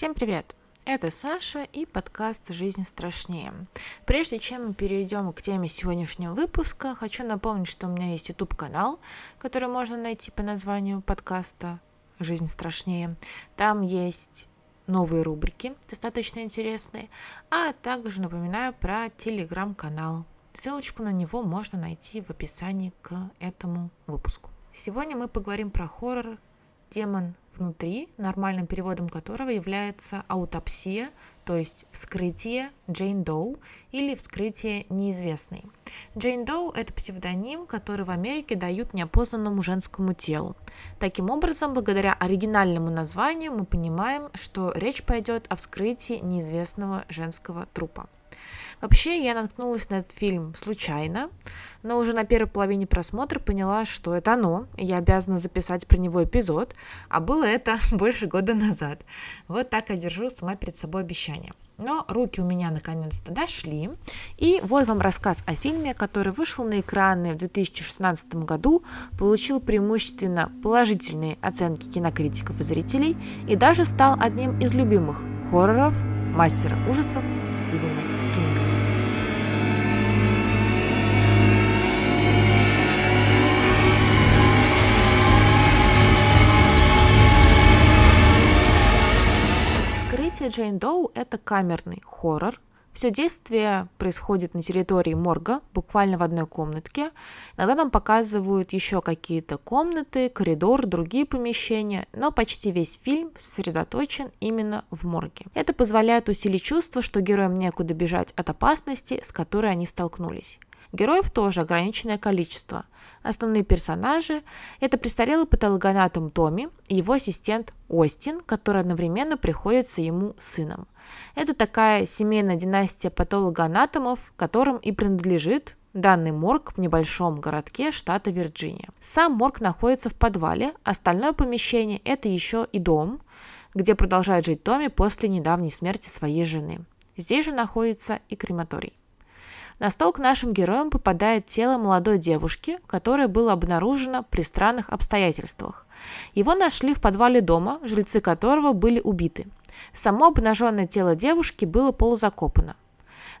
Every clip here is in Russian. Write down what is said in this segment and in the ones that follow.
Всем привет! Это Саша и подкаст «Жизнь страшнее». Прежде чем мы перейдем к теме сегодняшнего выпуска, хочу напомнить, что у меня есть YouTube-канал, который можно найти по названию подкаста «Жизнь страшнее». Там есть новые рубрики, достаточно интересные, а также напоминаю про телеграм-канал. Ссылочку на него можно найти в описании к этому выпуску. Сегодня мы поговорим про хоррор демон внутри, нормальным переводом которого является аутопсия, то есть вскрытие Джейн Доу или вскрытие неизвестной. Джейн Доу – это псевдоним, который в Америке дают неопознанному женскому телу. Таким образом, благодаря оригинальному названию мы понимаем, что речь пойдет о вскрытии неизвестного женского трупа. Вообще, я наткнулась на этот фильм случайно, но уже на первой половине просмотра поняла, что это оно, и я обязана записать про него эпизод, а было это больше года назад. Вот так я держу сама перед собой обещание. Но руки у меня наконец-то дошли. И вот вам рассказ о фильме, который вышел на экраны в 2016 году, получил преимущественно положительные оценки кинокритиков и зрителей и даже стал одним из любимых хорроров мастера ужасов Стивена Джейн Доу – это камерный хоррор, все действие происходит на территории морга, буквально в одной комнатке. Иногда нам показывают еще какие-то комнаты, коридор, другие помещения, но почти весь фильм сосредоточен именно в морге. Это позволяет усилить чувство, что героям некуда бежать от опасности, с которой они столкнулись. Героев тоже ограниченное количество. Основные персонажи – это престарелый патологоанатом Томми и его ассистент Остин, который одновременно приходится ему сыном. Это такая семейная династия патологоанатомов, которым и принадлежит данный морг в небольшом городке штата Вирджиния. Сам морг находится в подвале, остальное помещение – это еще и дом, где продолжает жить Томми после недавней смерти своей жены. Здесь же находится и крематорий. На стол к нашим героям попадает тело молодой девушки, которое было обнаружено при странных обстоятельствах. Его нашли в подвале дома, жильцы которого были убиты. Само обнаженное тело девушки было полузакопано.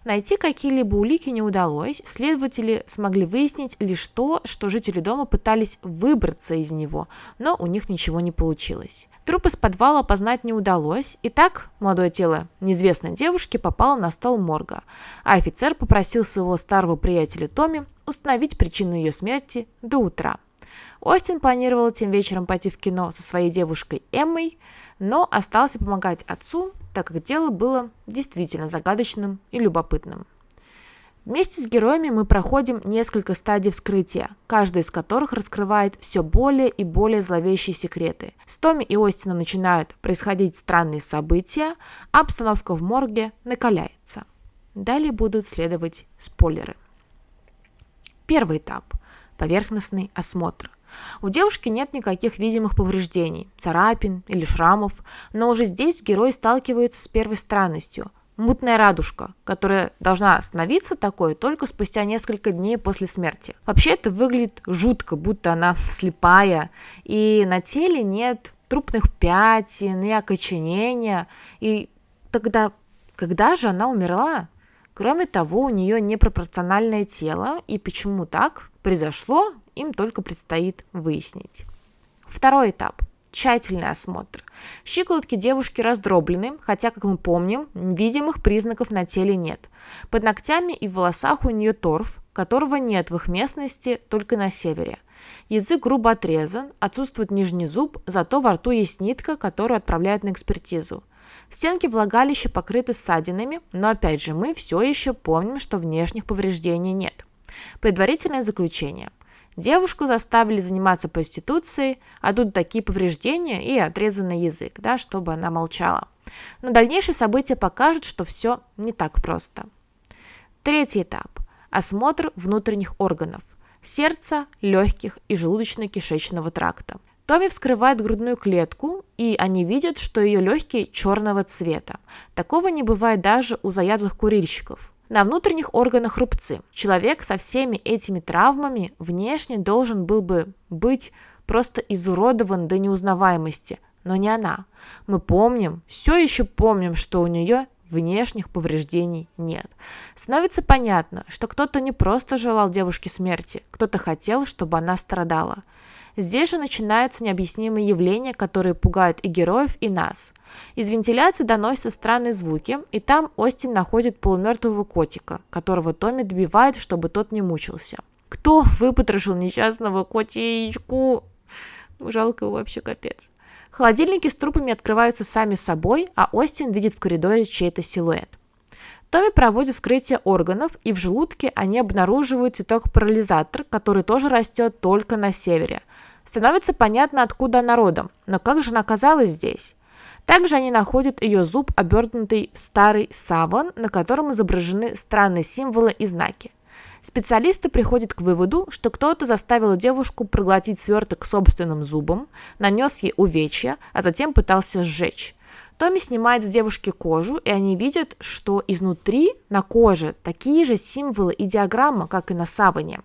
Найти какие-либо улики не удалось, следователи смогли выяснить лишь то, что жители дома пытались выбраться из него, но у них ничего не получилось. Труп из подвала опознать не удалось, и так молодое тело неизвестной девушки попало на стол морга, а офицер попросил своего старого приятеля Томми установить причину ее смерти до утра. Остин планировал тем вечером пойти в кино со своей девушкой Эммой, но остался помогать отцу, так как дело было действительно загадочным и любопытным. Вместе с героями мы проходим несколько стадий вскрытия, каждая из которых раскрывает все более и более зловещие секреты. С Томми и Остином начинают происходить странные события, а обстановка в морге накаляется. Далее будут следовать спойлеры. Первый этап – поверхностный осмотр. У девушки нет никаких видимых повреждений, царапин или шрамов, но уже здесь герой сталкивается с первой странностью – мутная радужка, которая должна становиться такой только спустя несколько дней после смерти. Вообще это выглядит жутко, будто она слепая, и на теле нет трупных пятен и окоченения. И тогда, когда же она умерла? Кроме того, у нее непропорциональное тело, и почему так произошло, им только предстоит выяснить. Второй этап – тщательный осмотр. Щиколотки девушки раздроблены, хотя, как мы помним, видимых признаков на теле нет. Под ногтями и в волосах у нее торф, которого нет в их местности только на севере. Язык грубо отрезан, отсутствует нижний зуб, зато во рту есть нитка, которую отправляют на экспертизу. Стенки влагалища покрыты ссадинами, но опять же мы все еще помним, что внешних повреждений нет. Предварительное заключение. Девушку заставили заниматься проституцией, а тут такие повреждения и отрезанный язык, да, чтобы она молчала. Но дальнейшие события покажут, что все не так просто. Третий этап – осмотр внутренних органов – сердца, легких и желудочно-кишечного тракта. Томми вскрывает грудную клетку, и они видят, что ее легкие черного цвета. Такого не бывает даже у заядлых курильщиков. На внутренних органах рубцы. Человек со всеми этими травмами внешне должен был бы быть просто изуродован до неузнаваемости, но не она. Мы помним, все еще помним, что у нее внешних повреждений нет. Становится понятно, что кто-то не просто желал девушке смерти, кто-то хотел, чтобы она страдала. Здесь же начинаются необъяснимые явления, которые пугают и героев, и нас. Из вентиляции доносятся странные звуки, и там Остин находит полумертвого котика, которого Томми добивает, чтобы тот не мучился. Кто выпотрошил несчастного котичку? Жалко его вообще капец. Холодильники с трупами открываются сами собой, а Остин видит в коридоре чей-то силуэт. Томми проводит вскрытие органов, и в желудке они обнаруживают цветок-парализатор, который тоже растет только на севере. Становится понятно, откуда она родом, но как же она оказалась здесь? Также они находят ее зуб, обернутый в старый саван, на котором изображены странные символы и знаки. Специалисты приходят к выводу, что кто-то заставил девушку проглотить сверток собственным зубом, нанес ей увечья, а затем пытался сжечь. Томми снимает с девушки кожу, и они видят, что изнутри на коже такие же символы и диаграмма, как и на саване.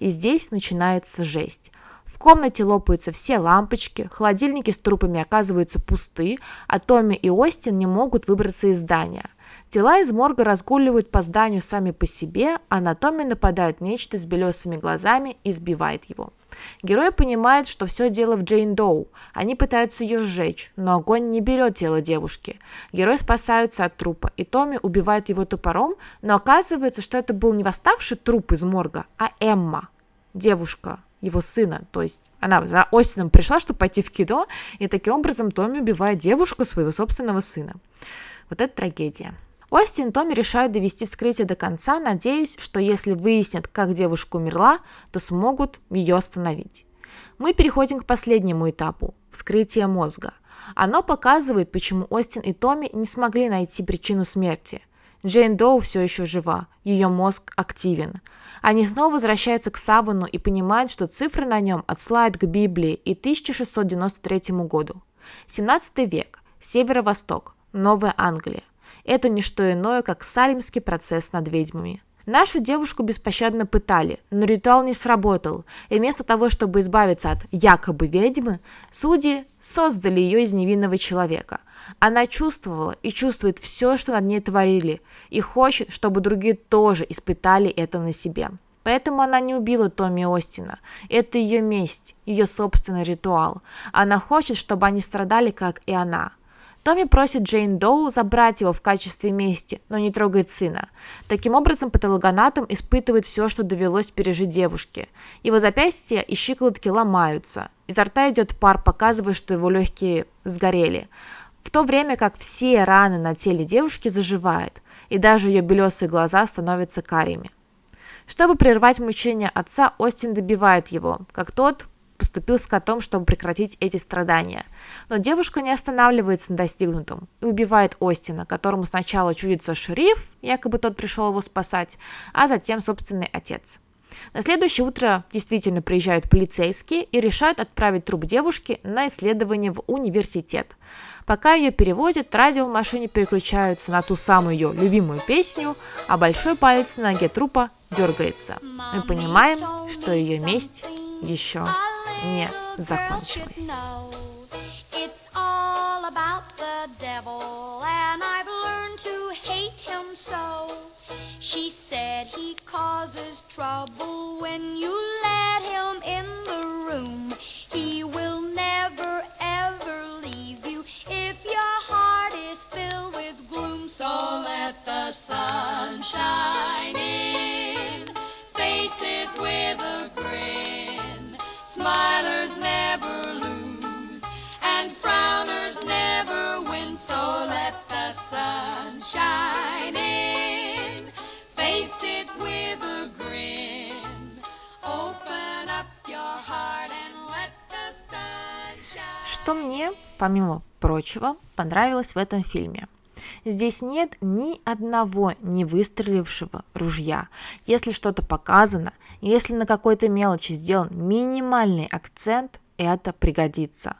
И здесь начинается жесть. В комнате лопаются все лампочки, холодильники с трупами оказываются пусты, а Томми и Остин не могут выбраться из здания. Тела из морга разгуливают по зданию сами по себе, а на Томми нападает нечто с белесыми глазами и сбивает его. Герой понимает, что все дело в Джейн Доу. Они пытаются ее сжечь, но огонь не берет тело девушки. Герои спасаются от трупа, и Томми убивает его топором, но оказывается, что это был не восставший труп из морга, а Эмма, девушка, его сына. То есть она за Остином пришла, чтобы пойти в кино, и таким образом Томми убивает девушку своего собственного сына. Вот это трагедия. Остин и Томми решают довести вскрытие до конца, надеясь, что если выяснят, как девушка умерла, то смогут ее остановить. Мы переходим к последнему этапу – вскрытие мозга. Оно показывает, почему Остин и Томми не смогли найти причину смерти. Джейн Доу все еще жива, ее мозг активен. Они снова возвращаются к Савану и понимают, что цифры на нем отсылают к Библии и 1693 году. 17 век, северо-восток, Новая Англия – это не что иное, как салимский процесс над ведьмами. Нашу девушку беспощадно пытали, но ритуал не сработал, и вместо того, чтобы избавиться от якобы ведьмы, судьи создали ее из невинного человека. Она чувствовала и чувствует все, что над ней творили, и хочет, чтобы другие тоже испытали это на себе. Поэтому она не убила Томми Остина. Это ее месть, ее собственный ритуал. Она хочет, чтобы они страдали, как и она – Томми просит Джейн Доу забрать его в качестве мести, но не трогает сына. Таким образом, патологоанатом испытывает все, что довелось пережить девушке. Его запястья и щиколотки ломаются. Изо рта идет пар, показывая, что его легкие сгорели. В то время как все раны на теле девушки заживают, и даже ее белесые глаза становятся карими. Чтобы прервать мучения отца, Остин добивает его, как тот поступил с котом, чтобы прекратить эти страдания. Но девушка не останавливается на достигнутом и убивает Остина, которому сначала чудится шериф, якобы тот пришел его спасать, а затем собственный отец. На следующее утро действительно приезжают полицейские и решают отправить труп девушки на исследование в университет. Пока ее перевозят, радио в машине переключаются на ту самую ее любимую песню, а большой палец на ноге трупа дергается. Мы понимаем, что ее месть еще не закончилась. It's all about the devil, and I've learned to hate him so. She said he causes trouble when you Что мне, помимо прочего, понравилось в этом фильме – Здесь нет ни одного не выстрелившего ружья. Если что-то показано, если на какой-то мелочи сделан минимальный акцент, это пригодится.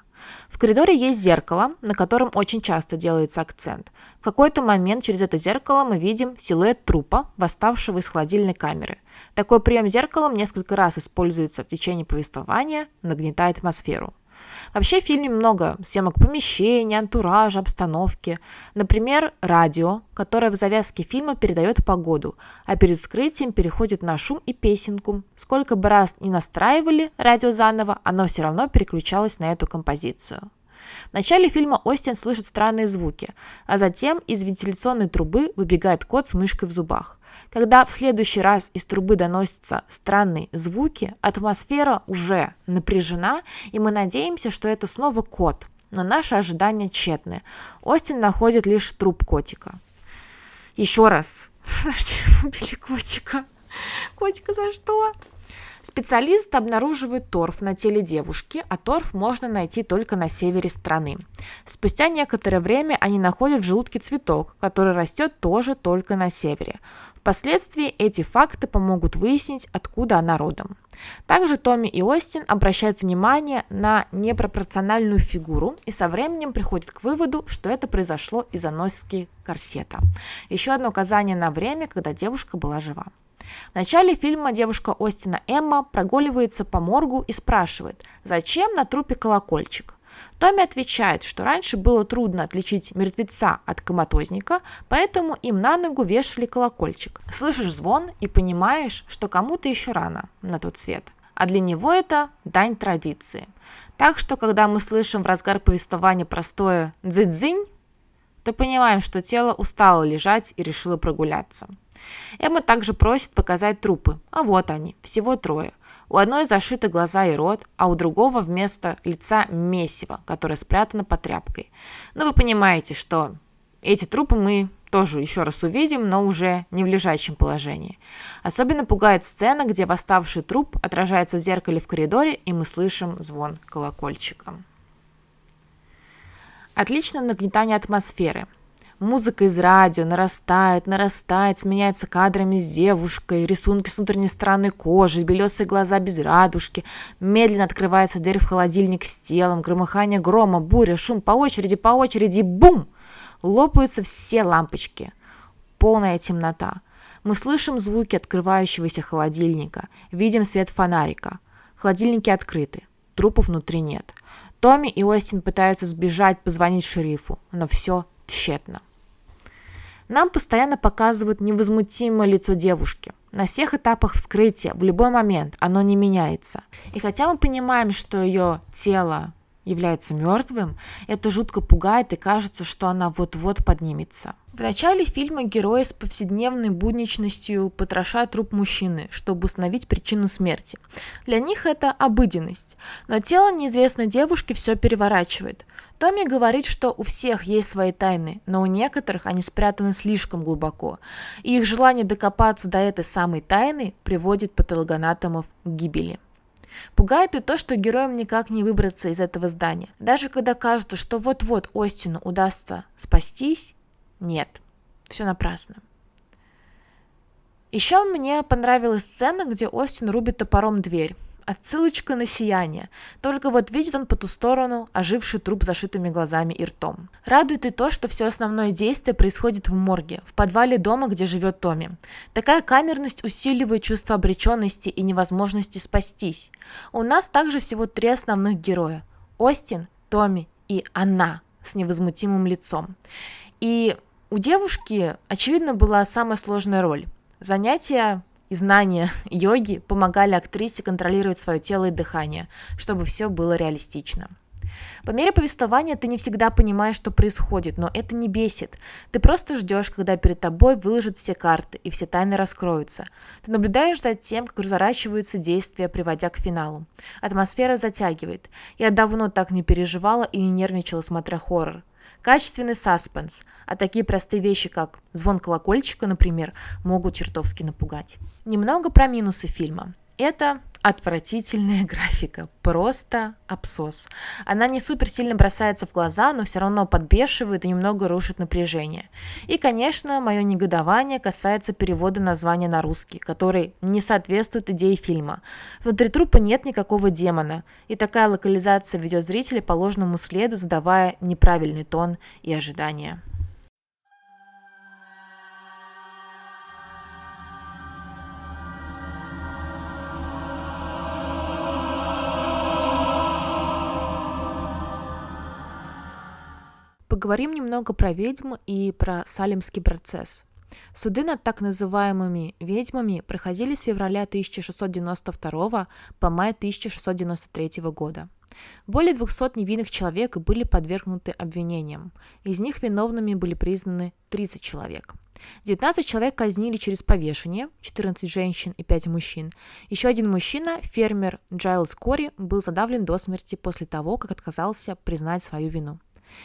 В коридоре есть зеркало, на котором очень часто делается акцент. В какой-то момент через это зеркало мы видим силуэт трупа, восставшего из холодильной камеры. Такой прием зеркалом несколько раз используется в течение повествования, нагнетая атмосферу. Вообще в фильме много съемок помещений, антуража, обстановки. Например, радио, которое в завязке фильма передает погоду, а перед скрытием переходит на шум и песенку. Сколько бы раз не настраивали радио заново, оно все равно переключалось на эту композицию. В начале фильма Остин слышит странные звуки, а затем из вентиляционной трубы выбегает кот с мышкой в зубах. Когда в следующий раз из трубы доносятся странные звуки, атмосфера уже напряжена, и мы надеемся, что это снова кот. Но наши ожидания тщетны. Остин находит лишь труп котика. Еще раз. Убили котика. Котика за что? Специалист обнаруживает торф на теле девушки, а торф можно найти только на севере страны. Спустя некоторое время они находят в желудке цветок, который растет тоже только на севере. Впоследствии эти факты помогут выяснить, откуда она родом. Также Томми и Остин обращают внимание на непропорциональную фигуру и со временем приходят к выводу, что это произошло из-за носки корсета. Еще одно указание на время, когда девушка была жива. В начале фильма девушка Остина Эмма прогуливается по моргу и спрашивает, зачем на трупе колокольчик. Томми отвечает, что раньше было трудно отличить мертвеца от коматозника, поэтому им на ногу вешали колокольчик. Слышишь звон и понимаешь, что кому-то еще рано на тот свет. А для него это дань традиции. Так что, когда мы слышим в разгар повествования простое «дзидзинь», то понимаем, что тело устало лежать и решило прогуляться. Эмма также просит показать трупы, а вот они, всего трое. У одной зашиты глаза и рот, а у другого вместо лица месиво, которое спрятано под тряпкой. Но вы понимаете, что эти трупы мы тоже еще раз увидим, но уже не в лежачем положении. Особенно пугает сцена, где восставший труп отражается в зеркале в коридоре, и мы слышим звон колокольчика. Отличное нагнетание атмосферы. Музыка из радио нарастает, нарастает, сменяется кадрами с девушкой, рисунки с внутренней стороны кожи, белесые глаза без радужки. Медленно открывается дверь в холодильник с телом, громыхание грома, буря, шум по очереди, по очереди, бум! Лопаются все лампочки. Полная темнота. Мы слышим звуки открывающегося холодильника, видим свет фонарика. Холодильники открыты, трупов внутри нет. Томми и Остин пытаются сбежать, позвонить шерифу, но все тщетно. Нам постоянно показывают невозмутимое лицо девушки. На всех этапах вскрытия, в любой момент, оно не меняется. И хотя мы понимаем, что ее тело является мертвым, это жутко пугает и кажется, что она вот-вот поднимется. В начале фильма герои с повседневной будничностью потрошают труп мужчины, чтобы установить причину смерти. Для них это обыденность. Но тело неизвестной девушки все переворачивает. Томми говорит, что у всех есть свои тайны, но у некоторых они спрятаны слишком глубоко, и их желание докопаться до этой самой тайны приводит патологоанатомов к гибели. Пугает и то, что героям никак не выбраться из этого здания. Даже когда кажется, что вот-вот Остину удастся спастись, нет, все напрасно. Еще мне понравилась сцена, где Остин рубит топором дверь. Отсылочка на сияние. Только вот видит он по ту сторону оживший труп зашитыми глазами и ртом. Радует и то, что все основное действие происходит в морге, в подвале дома, где живет Томми. Такая камерность усиливает чувство обреченности и невозможности спастись. У нас также всего три основных героя. Остин, Томми и она с невозмутимым лицом. И у девушки, очевидно, была самая сложная роль. Занятие и знания йоги помогали актрисе контролировать свое тело и дыхание, чтобы все было реалистично. По мере повествования ты не всегда понимаешь, что происходит, но это не бесит. Ты просто ждешь, когда перед тобой выложат все карты и все тайны раскроются. Ты наблюдаешь за тем, как разворачиваются действия, приводя к финалу. Атмосфера затягивает. Я давно так не переживала и не нервничала, смотря хоррор. Качественный саспенс, а такие простые вещи, как звон колокольчика, например, могут чертовски напугать. Немного про минусы фильма. Это отвратительная графика, просто абсос. Она не супер сильно бросается в глаза, но все равно подбешивает и немного рушит напряжение. И, конечно, мое негодование касается перевода названия на русский, который не соответствует идее фильма. Внутри трупа нет никакого демона, и такая локализация ведет зрителя по ложному следу, задавая неправильный тон и ожидания. Поговорим немного про ведьм и про Салимский процесс. Суды над так называемыми ведьмами проходили с февраля 1692 по май 1693 года. Более 200 невинных человек были подвергнуты обвинениям. Из них виновными были признаны 30 человек. 19 человек казнили через повешение, 14 женщин и 5 мужчин. Еще один мужчина, фермер Джайлз Кори, был задавлен до смерти после того, как отказался признать свою вину.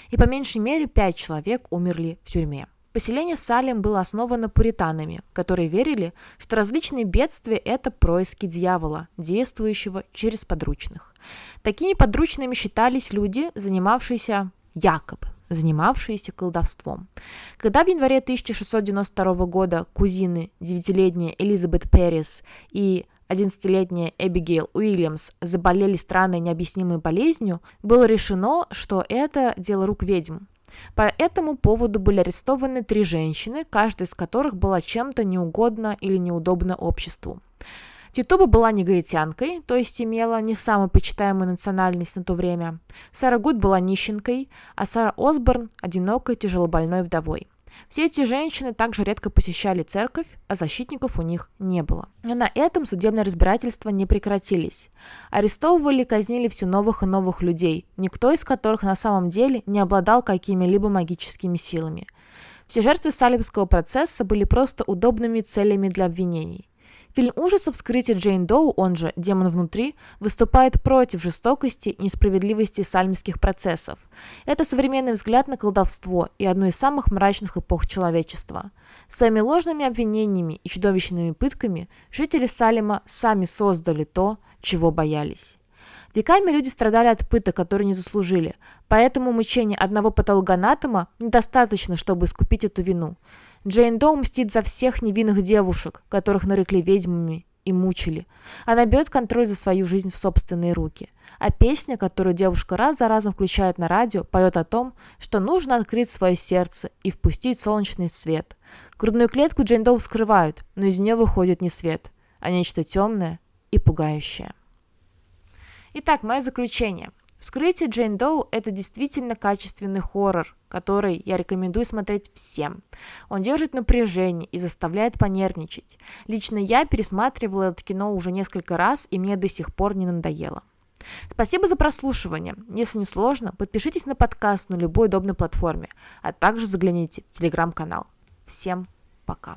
И по меньшей мере 5 человек умерли в тюрьме. Поселение Салем было основано пуританами, которые верили, что различные бедствия – это происки дьявола, действующего через подручных. Такими подручными считались люди, занимавшиеся якобы занимавшиеся колдовством. Когда в январе 1692 года кузины, девятилетняя Элизабет Перрис и 11-летняя Эбигейл Уильямс заболели странной необъяснимой болезнью, было решено, что это дело рук ведьм. По этому поводу были арестованы три женщины, каждая из которых была чем-то неугодна или неудобна обществу. Титуба была негритянкой, то есть имела не самую почитаемую национальность на то время. Сара Гуд была нищенкой, а Сара Осборн – одинокой тяжелобольной вдовой. Все эти женщины также редко посещали церковь, а защитников у них не было. Но на этом судебные разбирательства не прекратились. Арестовывали и казнили все новых и новых людей, никто из которых на самом деле не обладал какими-либо магическими силами. Все жертвы Салимского процесса были просто удобными целями для обвинений. Фильм ужасов «Вскрытие Джейн Доу», он же «Демон внутри», выступает против жестокости и несправедливости сальмских процессов. Это современный взгляд на колдовство и одну из самых мрачных эпох человечества. Своими ложными обвинениями и чудовищными пытками жители Салима сами создали то, чего боялись. Веками люди страдали от пыток, которые не заслужили, поэтому мучение одного патологоанатома недостаточно, чтобы искупить эту вину. Джейн Доу мстит за всех невинных девушек, которых нарекли ведьмами и мучили. Она берет контроль за свою жизнь в собственные руки. А песня, которую девушка раз за разом включает на радио, поет о том, что нужно открыть свое сердце и впустить солнечный свет. Грудную клетку Джейн Доу вскрывают, но из нее выходит не свет, а нечто темное и пугающее. Итак, мое заключение. Вскрытие Джейн Доу – это действительно качественный хоррор, который я рекомендую смотреть всем. Он держит напряжение и заставляет понервничать. Лично я пересматривала это кино уже несколько раз, и мне до сих пор не надоело. Спасибо за прослушивание. Если не сложно, подпишитесь на подкаст на любой удобной платформе, а также загляните в телеграм-канал. Всем пока.